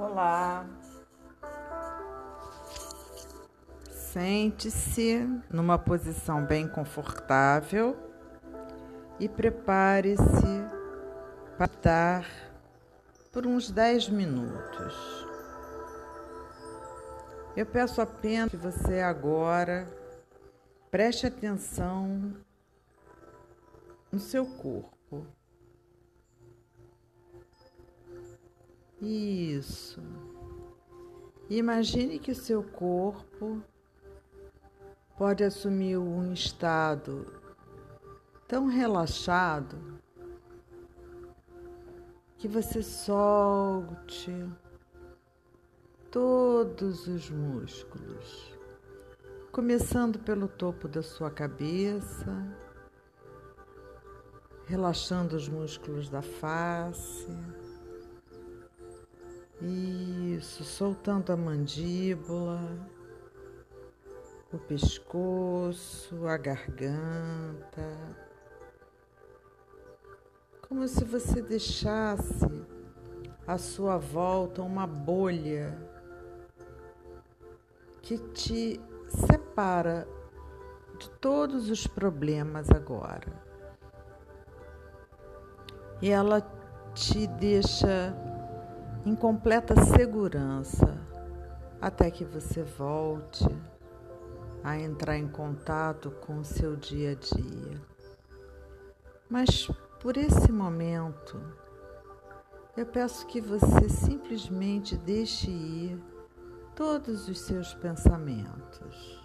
Olá. Sente-se numa posição bem confortável e prepare-se para dar por uns 10 minutos. Eu peço apenas que você agora preste atenção no seu corpo. Isso. Imagine que seu corpo pode assumir um estado tão relaxado que você solte todos os músculos, começando pelo topo da sua cabeça, relaxando os músculos da face isso, soltando a mandíbula, o pescoço, a garganta. Como se você deixasse à sua volta uma bolha que te separa de todos os problemas agora. E ela te deixa em completa segurança até que você volte a entrar em contato com o seu dia a dia. Mas por esse momento, eu peço que você simplesmente deixe ir todos os seus pensamentos.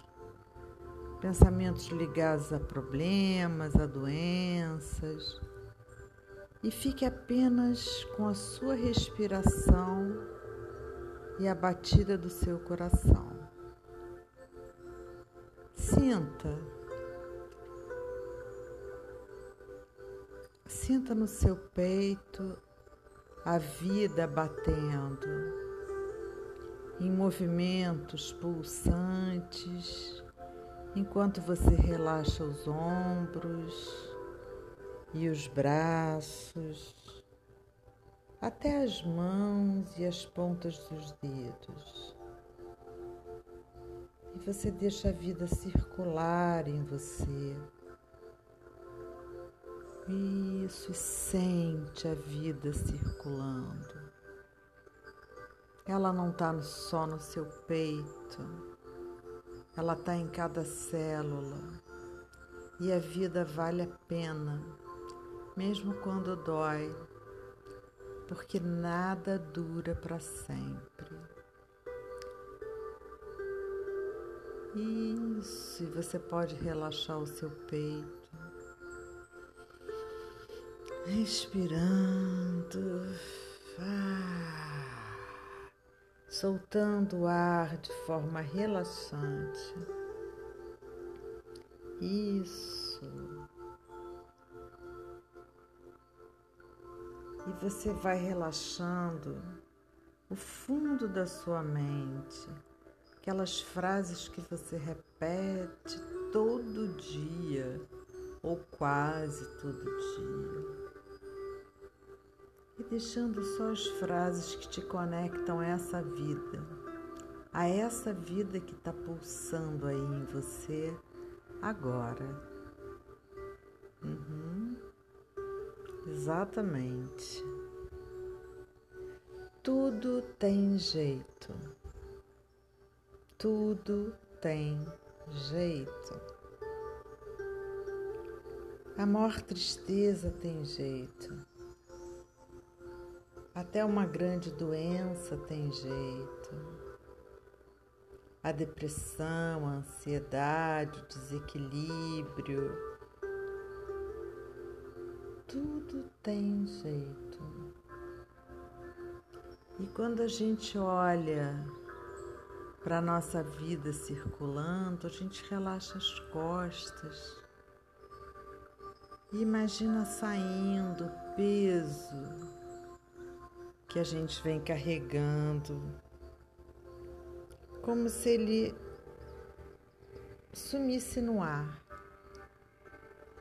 Pensamentos ligados a problemas, a doenças e fique apenas com a sua respiração e a batida do seu coração. Sinta. Sinta no seu peito a vida batendo em movimentos pulsantes enquanto você relaxa os ombros e os braços, até as mãos e as pontas dos dedos. E você deixa a vida circular em você. Isso, e sente a vida circulando. Ela não está só no seu peito, ela está em cada célula. E a vida vale a pena mesmo quando dói, porque nada dura para sempre. Isso, e você pode relaxar o seu peito, respirando, ah, soltando o ar de forma relaxante. Isso. E você vai relaxando o fundo da sua mente, aquelas frases que você repete todo dia ou quase todo dia. E deixando só as frases que te conectam a essa vida, a essa vida que está pulsando aí em você agora. Exatamente. Tudo tem jeito. Tudo tem jeito. A maior tristeza tem jeito. Até uma grande doença tem jeito. A depressão, a ansiedade, o desequilíbrio, tudo tem jeito. E quando a gente olha para a nossa vida circulando, a gente relaxa as costas. E imagina saindo o peso que a gente vem carregando, como se ele sumisse no ar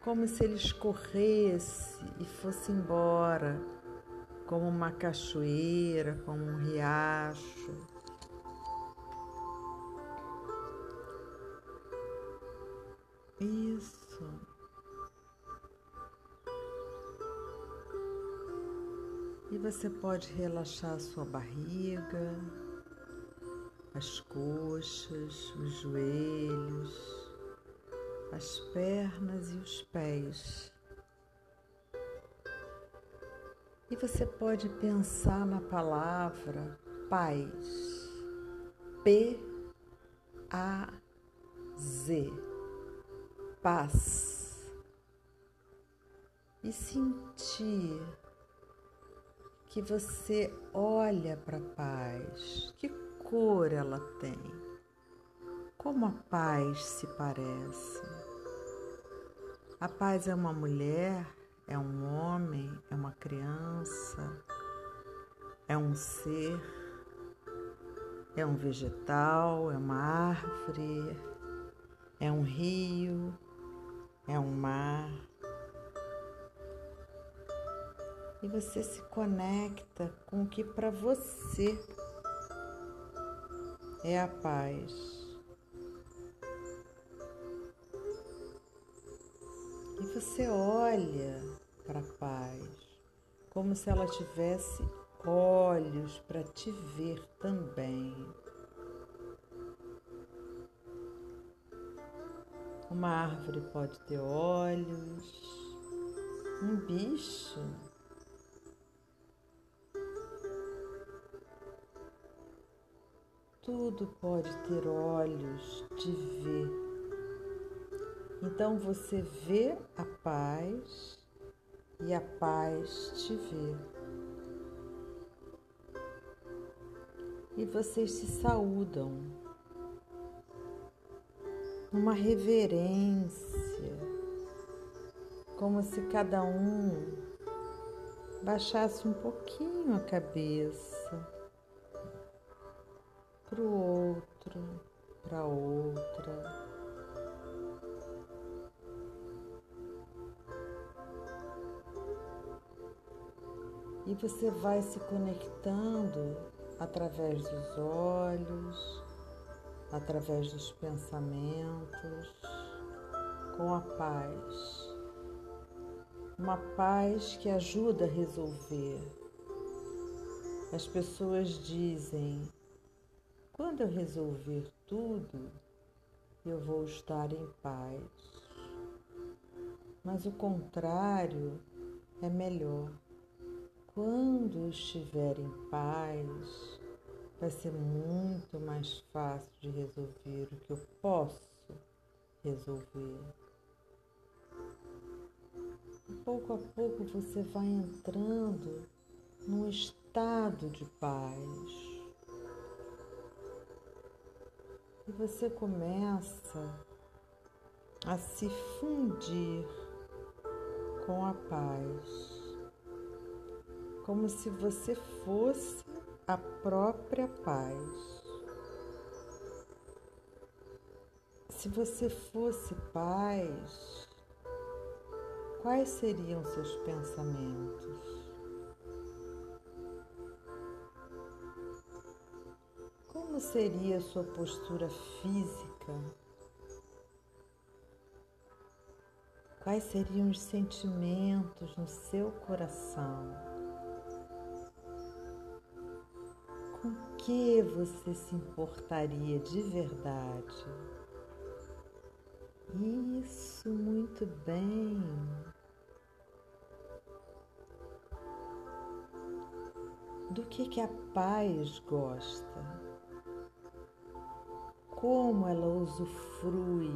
como se ele escorresse e fosse embora como uma cachoeira, como um riacho. Isso. E você pode relaxar a sua barriga, as coxas, os joelhos, as pernas e os pés. E você pode pensar na palavra paz. P A Z. Paz. E sentir que você olha para a paz. Que cor ela tem? Como a paz se parece? A paz é uma mulher é um homem, é uma criança, é um ser, é um vegetal, é uma árvore, é um rio, é um mar. E você se conecta com o que para você é a paz. Você olha para a paz, como se ela tivesse olhos para te ver também. Uma árvore pode ter olhos, um bicho. Tudo pode ter olhos de ver então você vê a paz e a paz te vê. E vocês se saúdam numa reverência, como se cada um baixasse um pouquinho a cabeça para o outro, para outra. E você vai se conectando através dos olhos, através dos pensamentos, com a paz. Uma paz que ajuda a resolver. As pessoas dizem: quando eu resolver tudo, eu vou estar em paz. Mas o contrário é melhor. Quando estiver em paz, vai ser muito mais fácil de resolver o que eu posso resolver. Pouco a pouco você vai entrando num estado de paz. E você começa a se fundir com a paz como se você fosse a própria paz. Se você fosse paz, quais seriam seus pensamentos? Como seria sua postura física? Quais seriam os sentimentos no seu coração? Que você se importaria de verdade? Isso, muito bem. Do que, que a paz gosta? Como ela usufrui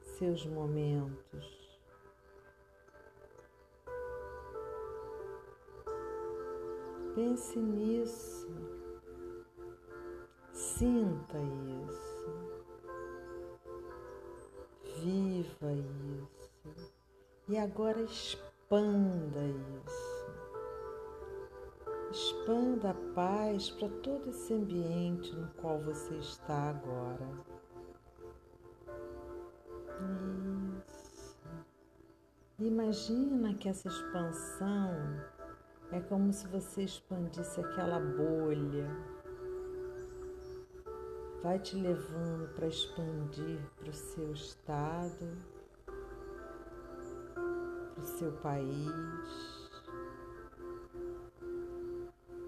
seus momentos? Pense nisso. Sinta isso. Viva isso. E agora expanda isso. Expanda a paz para todo esse ambiente no qual você está agora. Isso. Imagina que essa expansão É como se você expandisse aquela bolha. Vai te levando para expandir para o seu estado, para o seu país,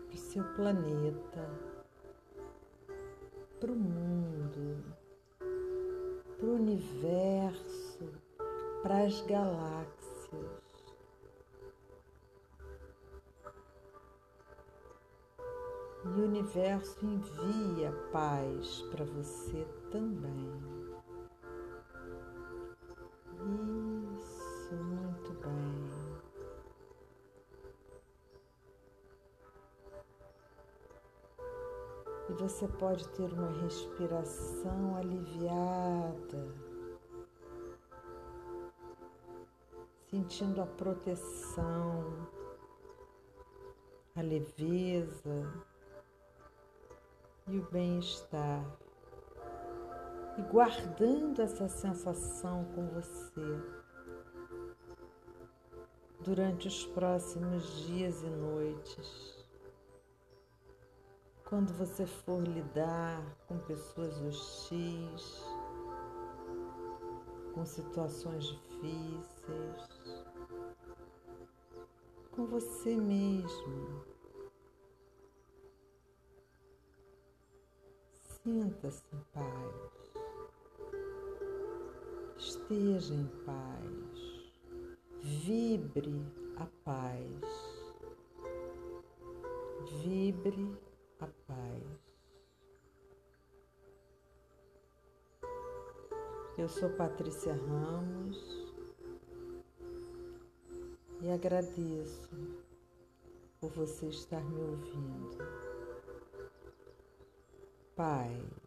para o seu planeta, para o mundo, para o universo, para as galáxias. Universo envia paz para você também. Isso, muito bem. E você pode ter uma respiração aliviada, sentindo a proteção, a leveza e o bem-estar. E guardando essa sensação com você durante os próximos dias e noites. Quando você for lidar com pessoas hostis, com situações difíceis, com você mesmo. Sinta-se em paz. Esteja em paz. Vibre a paz. Vibre a paz. Eu sou Patrícia Ramos e agradeço por você estar me ouvindo paz.